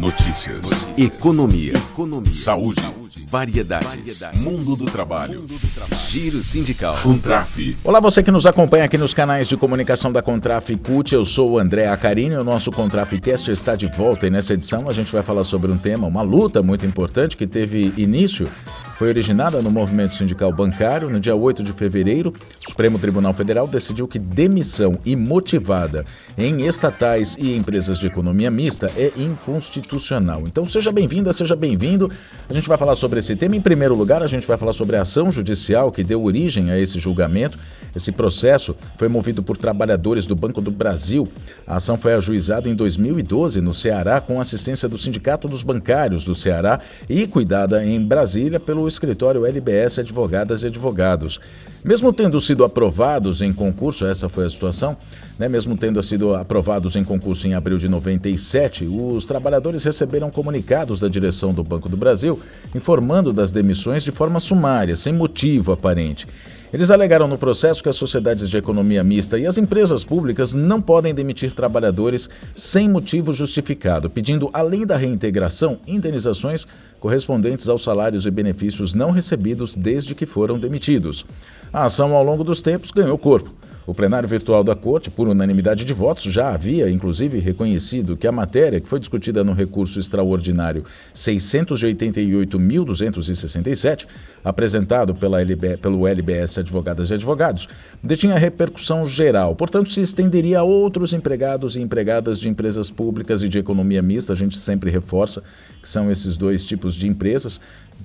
Notícias. Notícias. Economia. Economia. Saúde. Saúde. Variedades. Variedades. Mundo do trabalho. Mundo do trabalho. Giro sindical. Contraf. Olá, você que nos acompanha aqui nos canais de comunicação da Contraf CUT. Eu sou o André Acarini. O nosso Contrafcast está de volta e nessa edição a gente vai falar sobre um tema, uma luta muito importante que teve início foi originada no movimento sindical bancário. No dia 8 de fevereiro, o Supremo Tribunal Federal decidiu que demissão imotivada em estatais e empresas de economia mista é inconstitucional. Então seja bem-vinda, seja bem-vindo. A gente vai falar sobre esse tema. Em primeiro lugar, a gente vai falar sobre a ação judicial que deu origem a esse julgamento. Esse processo foi movido por trabalhadores do Banco do Brasil. A ação foi ajuizada em 2012 no Ceará com assistência do Sindicato dos Bancários do Ceará e cuidada em Brasília pelo escritório LBS Advogadas e Advogados. Mesmo tendo sido aprovados em concurso, essa foi a situação, né? mesmo tendo sido aprovados em concurso em abril de 97, os trabalhadores receberam comunicados da direção do Banco do Brasil informando das demissões de forma sumária, sem motivo aparente. Eles alegaram no processo que as sociedades de economia mista e as empresas públicas não podem demitir trabalhadores sem motivo justificado, pedindo, além da reintegração, indenizações correspondentes aos salários e benefícios não recebidos desde que foram demitidos. A ação, ao longo dos tempos, ganhou corpo. O plenário virtual da Corte, por unanimidade de votos, já havia, inclusive, reconhecido que a matéria, que foi discutida no recurso extraordinário 688.267, apresentado pela LB, pelo LBS Advogadas e Advogados, detinha repercussão geral, portanto, se estenderia a outros empregados e empregadas de empresas públicas e de economia mista. A gente sempre reforça que são esses dois tipos de empresas,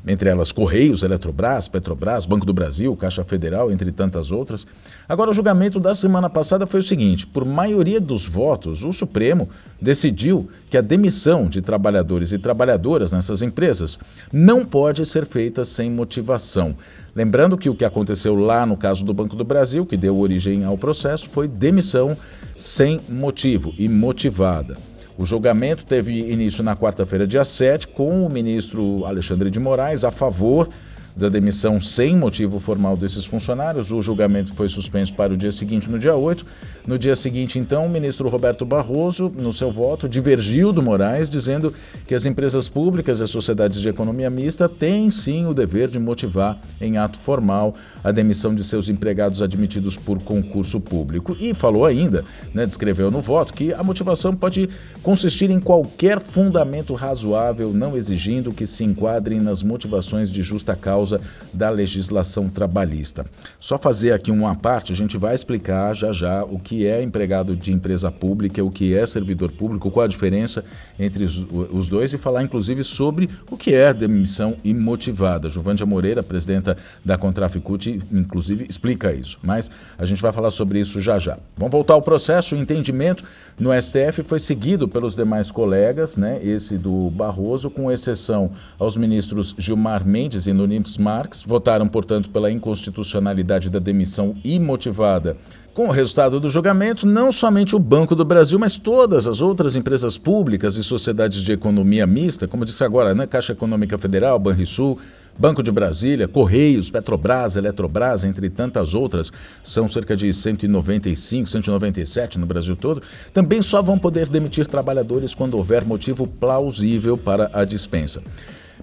entre elas Correios, Eletrobras, Petrobras, Banco do Brasil, Caixa Federal, entre tantas outras. Agora, o julgamento da semana passada foi o seguinte: por maioria dos votos, o Supremo decidiu que a demissão de trabalhadores e trabalhadoras nessas empresas não pode ser feita sem motivação. Lembrando que o que aconteceu lá no caso do Banco do Brasil, que deu origem ao processo, foi demissão sem motivo e motivada. O julgamento teve início na quarta-feira, dia 7, com o ministro Alexandre de Moraes a favor da demissão sem motivo formal desses funcionários. O julgamento foi suspenso para o dia seguinte, no dia 8. No dia seguinte, então, o ministro Roberto Barroso, no seu voto, divergiu do Moraes, dizendo que as empresas públicas e as sociedades de economia mista têm sim o dever de motivar em ato formal a demissão de seus empregados admitidos por concurso público. E falou ainda, né, descreveu no voto, que a motivação pode consistir em qualquer fundamento razoável, não exigindo que se enquadrem nas motivações de justa causa causa da legislação trabalhista. Só fazer aqui uma parte, a gente vai explicar já já o que é empregado de empresa pública, o que é servidor público, qual a diferença entre os, dois e falar inclusive sobre o que é demissão imotivada. Juvândia Moreira, presidenta da Contraficute, inclusive explica isso, mas a gente vai falar sobre isso já já. Vamos voltar ao processo, o entendimento no STF foi seguido pelos demais colegas, né, esse do Barroso, com exceção aos ministros Gilmar Mendes e Nunes Marques, votaram, portanto, pela inconstitucionalidade da demissão imotivada. Com o resultado do julgamento, não somente o Banco do Brasil, mas todas as outras empresas públicas e sociedades de economia mista, como disse agora, né, Caixa Econômica Federal, Banrisul, Banco de Brasília, Correios, Petrobras, Eletrobras, entre tantas outras, são cerca de 195, 197 no Brasil todo, também só vão poder demitir trabalhadores quando houver motivo plausível para a dispensa.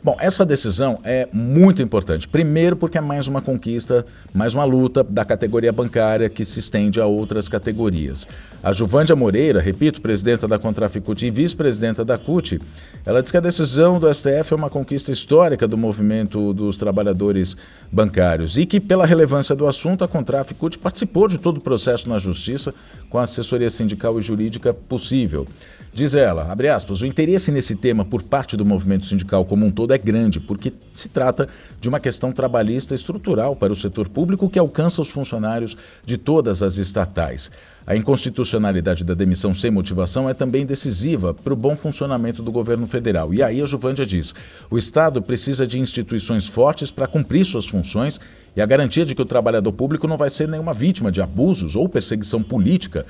Bom, essa decisão é muito importante. Primeiro, porque é mais uma conquista, mais uma luta da categoria bancária que se estende a outras categorias. A Juvândia Moreira, repito, presidenta da Contraficute e vice-presidenta da CUT, ela diz que a decisão do STF é uma conquista histórica do movimento dos trabalhadores bancários e que, pela relevância do assunto, a Contraficute participou de todo o processo na Justiça com a assessoria sindical e jurídica possível. Diz ela, abre aspas, o interesse nesse tema por parte do movimento sindical como um todo é grande, porque se trata de uma questão trabalhista estrutural para o setor público que alcança os funcionários de todas as estatais. A inconstitucionalidade da demissão sem motivação é também decisiva para o bom funcionamento do governo federal. E aí a Juvândia diz: o Estado precisa de instituições fortes para cumprir suas funções e a garantia de que o trabalhador público não vai ser nenhuma vítima de abusos ou perseguição política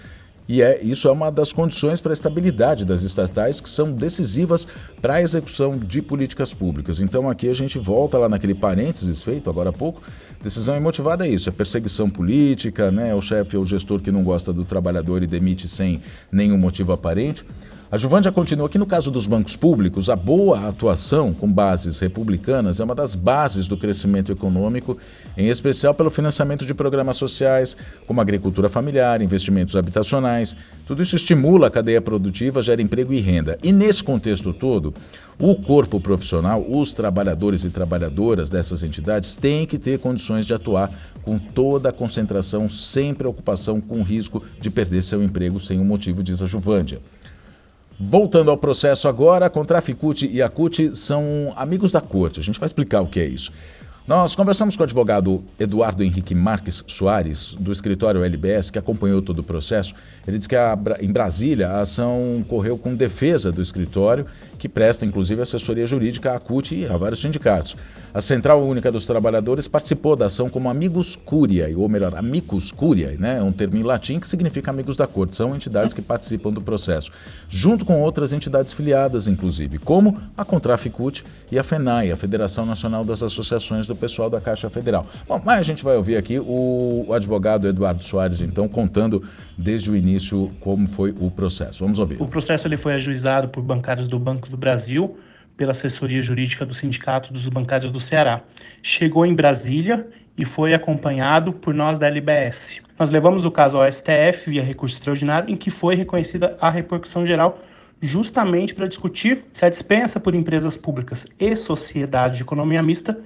e é, isso é uma das condições para a estabilidade das estatais que são decisivas para a execução de políticas públicas. Então aqui a gente volta lá naquele parênteses feito agora há pouco. Decisão imotivada é isso, é perseguição política, né? O chefe ou o gestor que não gosta do trabalhador e demite sem nenhum motivo aparente. A Juvândia continua que no caso dos bancos públicos, a boa atuação com bases republicanas é uma das bases do crescimento econômico, em especial pelo financiamento de programas sociais, como agricultura familiar, investimentos habitacionais. Tudo isso estimula a cadeia produtiva, gera emprego e renda. E nesse contexto todo, o corpo profissional, os trabalhadores e trabalhadoras dessas entidades têm que ter condições de atuar com toda a concentração, sem preocupação com o risco de perder seu emprego sem um motivo, diz a Juvândia. Voltando ao processo agora, Contraficute e a CUT são amigos da corte. A gente vai explicar o que é isso. Nós conversamos com o advogado Eduardo Henrique Marques Soares, do escritório LBS, que acompanhou todo o processo. Ele disse que a, em Brasília a ação correu com defesa do escritório, que presta inclusive assessoria jurídica à CUT e a vários sindicatos. A Central Única dos Trabalhadores participou da ação como Amigos Curiae, ou melhor, Amicus Curiae, né? É um termo em latim que significa amigos da corte. São entidades que participam do processo, junto com outras entidades filiadas, inclusive, como a Contraficute e a FENAI, a Federação Nacional das Associações do Pessoal da Caixa Federal. Bom, mas a gente vai ouvir aqui o, o advogado Eduardo Soares, então, contando desde o início como foi o processo. Vamos ouvir. O processo ele foi ajuizado por bancários do Banco do Brasil, pela assessoria jurídica do Sindicato dos Bancários do Ceará. Chegou em Brasília e foi acompanhado por nós da LBS. Nós levamos o caso ao STF via recurso extraordinário, em que foi reconhecida a repercussão geral justamente para discutir se a dispensa por empresas públicas e sociedade de economia mista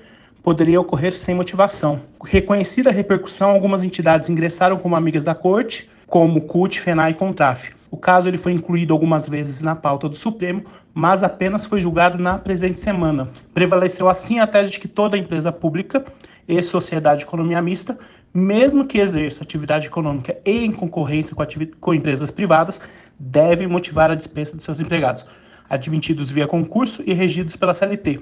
poderia ocorrer sem motivação. Reconhecida a repercussão, algumas entidades ingressaram como amigas da corte, como CUT, FENAI e CONTRAF. O caso ele foi incluído algumas vezes na pauta do Supremo, mas apenas foi julgado na presente semana. Prevaleceu assim a tese de que toda empresa pública e sociedade de economia mista, mesmo que exerça atividade econômica e em concorrência com, com empresas privadas, deve motivar a dispensa de seus empregados, admitidos via concurso e regidos pela CLT.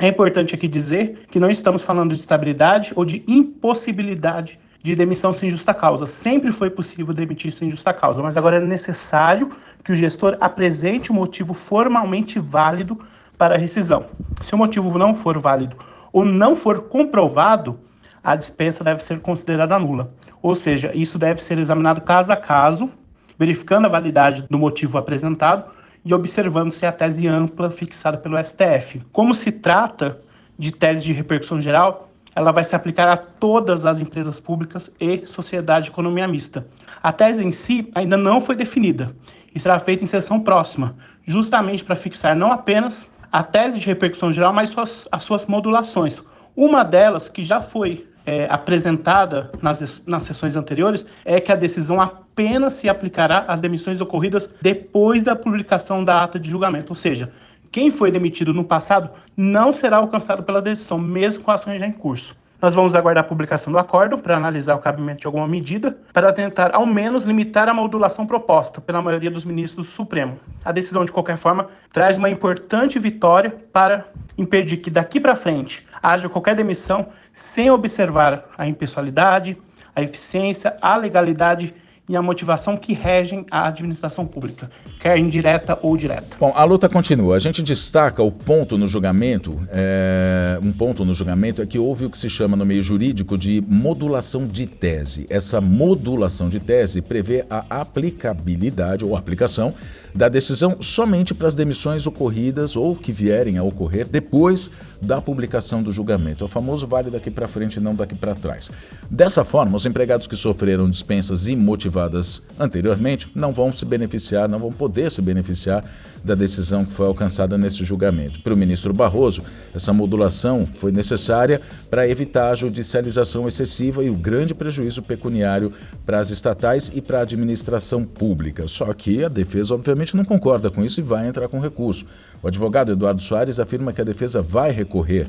É importante aqui dizer que não estamos falando de estabilidade ou de impossibilidade de demissão sem justa causa. Sempre foi possível demitir sem justa causa, mas agora é necessário que o gestor apresente um motivo formalmente válido para a rescisão. Se o motivo não for válido ou não for comprovado, a dispensa deve ser considerada nula. Ou seja, isso deve ser examinado caso a caso, verificando a validade do motivo apresentado e observando se a tese ampla fixada pelo STF. Como se trata de tese de repercussão geral, ela vai se aplicar a todas as empresas públicas e sociedade de economia mista. A tese em si ainda não foi definida e será feita em sessão próxima, justamente para fixar não apenas a tese de repercussão geral, mas suas, as suas modulações. Uma delas, que já foi é, apresentada nas, nas sessões anteriores, é que a decisão apenas se aplicará às demissões ocorridas depois da publicação da ata de julgamento, ou seja, quem foi demitido no passado não será alcançado pela decisão, mesmo com ações já em curso. Nós vamos aguardar a publicação do acordo para analisar o cabimento de alguma medida, para tentar, ao menos, limitar a modulação proposta pela maioria dos ministros do Supremo. A decisão, de qualquer forma, traz uma importante vitória para impedir que daqui para frente haja qualquer demissão sem observar a impessoalidade, a eficiência, a legalidade e a motivação que regem a administração pública, quer indireta ou direta. Bom, a luta continua. A gente destaca o ponto no julgamento, é, um ponto no julgamento é que houve o que se chama no meio jurídico de modulação de tese. Essa modulação de tese prevê a aplicabilidade ou aplicação da decisão somente para as demissões ocorridas ou que vierem a ocorrer depois da publicação do julgamento. O famoso vale daqui para frente e não daqui para trás. Dessa forma, os empregados que sofreram dispensas imotivadas anteriormente não vão se beneficiar, não vão poder se beneficiar da decisão que foi alcançada nesse julgamento. Para o ministro Barroso, essa modulação foi necessária para evitar a judicialização excessiva e o grande prejuízo pecuniário para as estatais e para a administração pública. Só que a defesa, obviamente, não concorda com isso e vai entrar com recurso. O advogado Eduardo Soares afirma que a defesa vai recorrer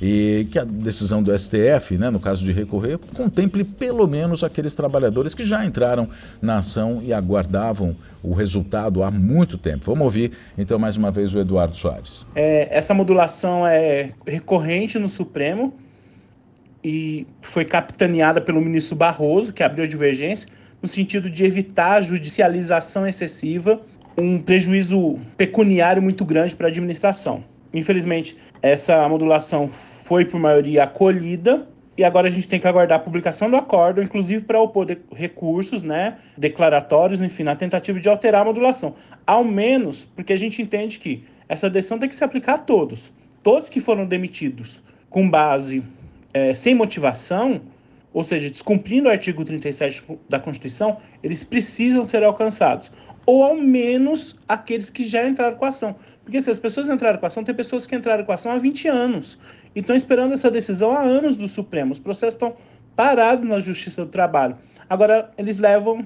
e que a decisão do STF, né, no caso de recorrer, contemple pelo menos aqueles trabalhadores que já entraram na ação e aguardavam o resultado há muito tempo. Vamos ouvir então mais uma vez o Eduardo Soares. É, essa modulação é recorrente no Supremo e foi capitaneada pelo ministro Barroso, que abriu a divergência, no sentido de evitar a judicialização excessiva, um prejuízo pecuniário muito grande para a administração. Infelizmente, essa modulação foi por maioria acolhida e agora a gente tem que aguardar a publicação do acordo, inclusive para opor recursos, né, declaratórios, enfim, na tentativa de alterar a modulação. Ao menos porque a gente entende que essa decisão tem que se aplicar a todos. Todos que foram demitidos com base é, sem motivação, ou seja, descumprindo o artigo 37 da Constituição, eles precisam ser alcançados. Ou ao menos aqueles que já entraram com a ação. Porque se as pessoas entraram com ação, tem pessoas que entraram com ação há 20 anos e estão esperando essa decisão há anos do Supremo. Os processos estão parados na Justiça do Trabalho. Agora, eles levam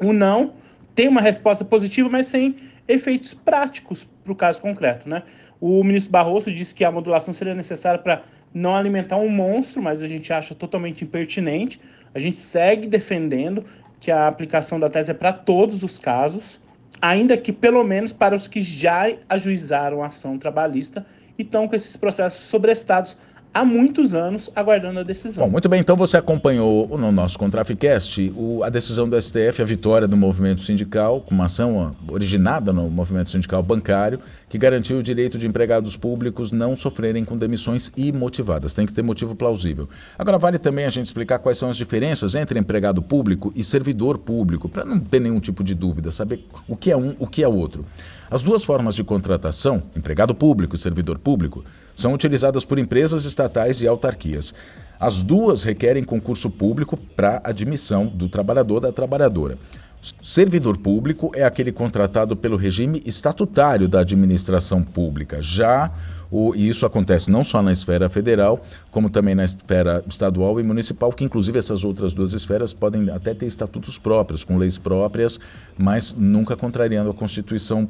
o não, tem uma resposta positiva, mas sem efeitos práticos para o caso concreto. Né? O ministro Barroso disse que a modulação seria necessária para não alimentar um monstro, mas a gente acha totalmente impertinente. A gente segue defendendo que a aplicação da tese é para todos os casos, ainda que pelo menos para os que já ajuizaram a ação trabalhista e estão com esses processos sobrestados há muitos anos aguardando a decisão. Bom, muito bem, então você acompanhou no nosso Contraficast o, a decisão do STF, a vitória do movimento sindical, com uma ação originada no movimento sindical bancário, que garantiu o direito de empregados públicos não sofrerem com demissões imotivadas. Tem que ter motivo plausível. Agora, vale também a gente explicar quais são as diferenças entre empregado público e servidor público, para não ter nenhum tipo de dúvida, saber o que é um, o que é outro. As duas formas de contratação, empregado público e servidor público, são utilizadas por empresas estatais e autarquias. As duas requerem concurso público para admissão do trabalhador da trabalhadora. Servidor público é aquele contratado pelo regime estatutário da administração pública. Já o, e isso acontece não só na esfera federal, como também na esfera estadual e municipal, que inclusive essas outras duas esferas podem até ter estatutos próprios, com leis próprias, mas nunca contrariando a Constituição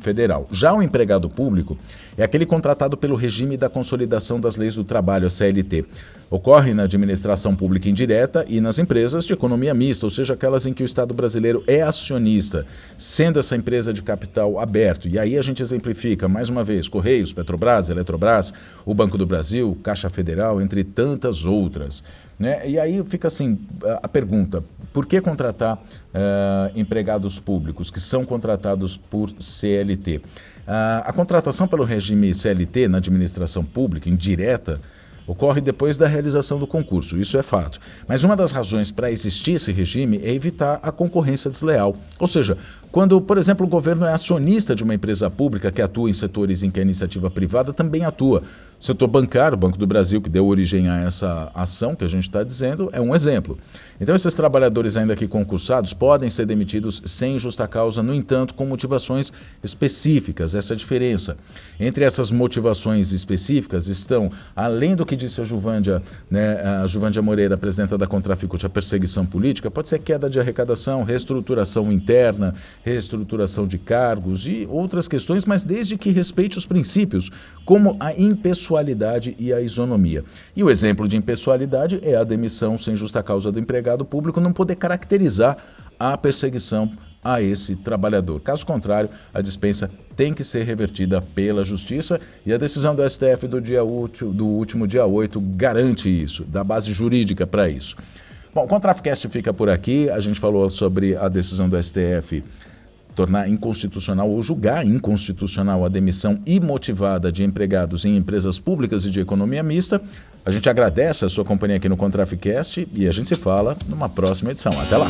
Federal. Já o empregado público é aquele contratado pelo regime da consolidação das leis do trabalho, a CLT. Ocorre na administração pública indireta e nas empresas de economia mista, ou seja, aquelas em que o Estado brasileiro é acionista, sendo essa empresa de capital aberto. E aí a gente exemplifica, mais uma vez, Correios, Petrobras, Eletrobras, o Banco do Brasil, Caixa Federal, entre tantas outras. Né? E aí fica assim a pergunta: por que contratar uh, empregados públicos que são contratados por CLT? Uh, a contratação pelo regime CLT na administração pública, indireta, ocorre depois da realização do concurso, isso é fato. Mas uma das razões para existir esse regime é evitar a concorrência desleal. Ou seja, quando, por exemplo, o governo é acionista de uma empresa pública que atua em setores em que a iniciativa privada também atua. Setor bancário, Banco do Brasil, que deu origem a essa ação que a gente está dizendo, é um exemplo. Então, esses trabalhadores, ainda que concursados, podem ser demitidos sem justa causa, no entanto, com motivações específicas. Essa é a diferença. Entre essas motivações específicas estão, além do que disse a Juvândia, né, a Juvândia Moreira, presidenta da Contraficute, a perseguição política, pode ser queda de arrecadação, reestruturação interna, reestruturação de cargos e outras questões, mas desde que respeite os princípios, como a impessoalidade e a isonomia. E o exemplo de impessoalidade é a demissão sem justa causa do empregado público não poder caracterizar a perseguição a esse trabalhador. Caso contrário, a dispensa tem que ser revertida pela Justiça e a decisão do STF do, dia útil, do último dia 8 garante isso, dá base jurídica para isso. Bom, o Contrafcast fica por aqui. A gente falou sobre a decisão do STF tornar inconstitucional ou julgar inconstitucional a demissão imotivada de empregados em empresas públicas e de economia mista. A gente agradece a sua companhia aqui no Contraficast e a gente se fala numa próxima edição. Até lá!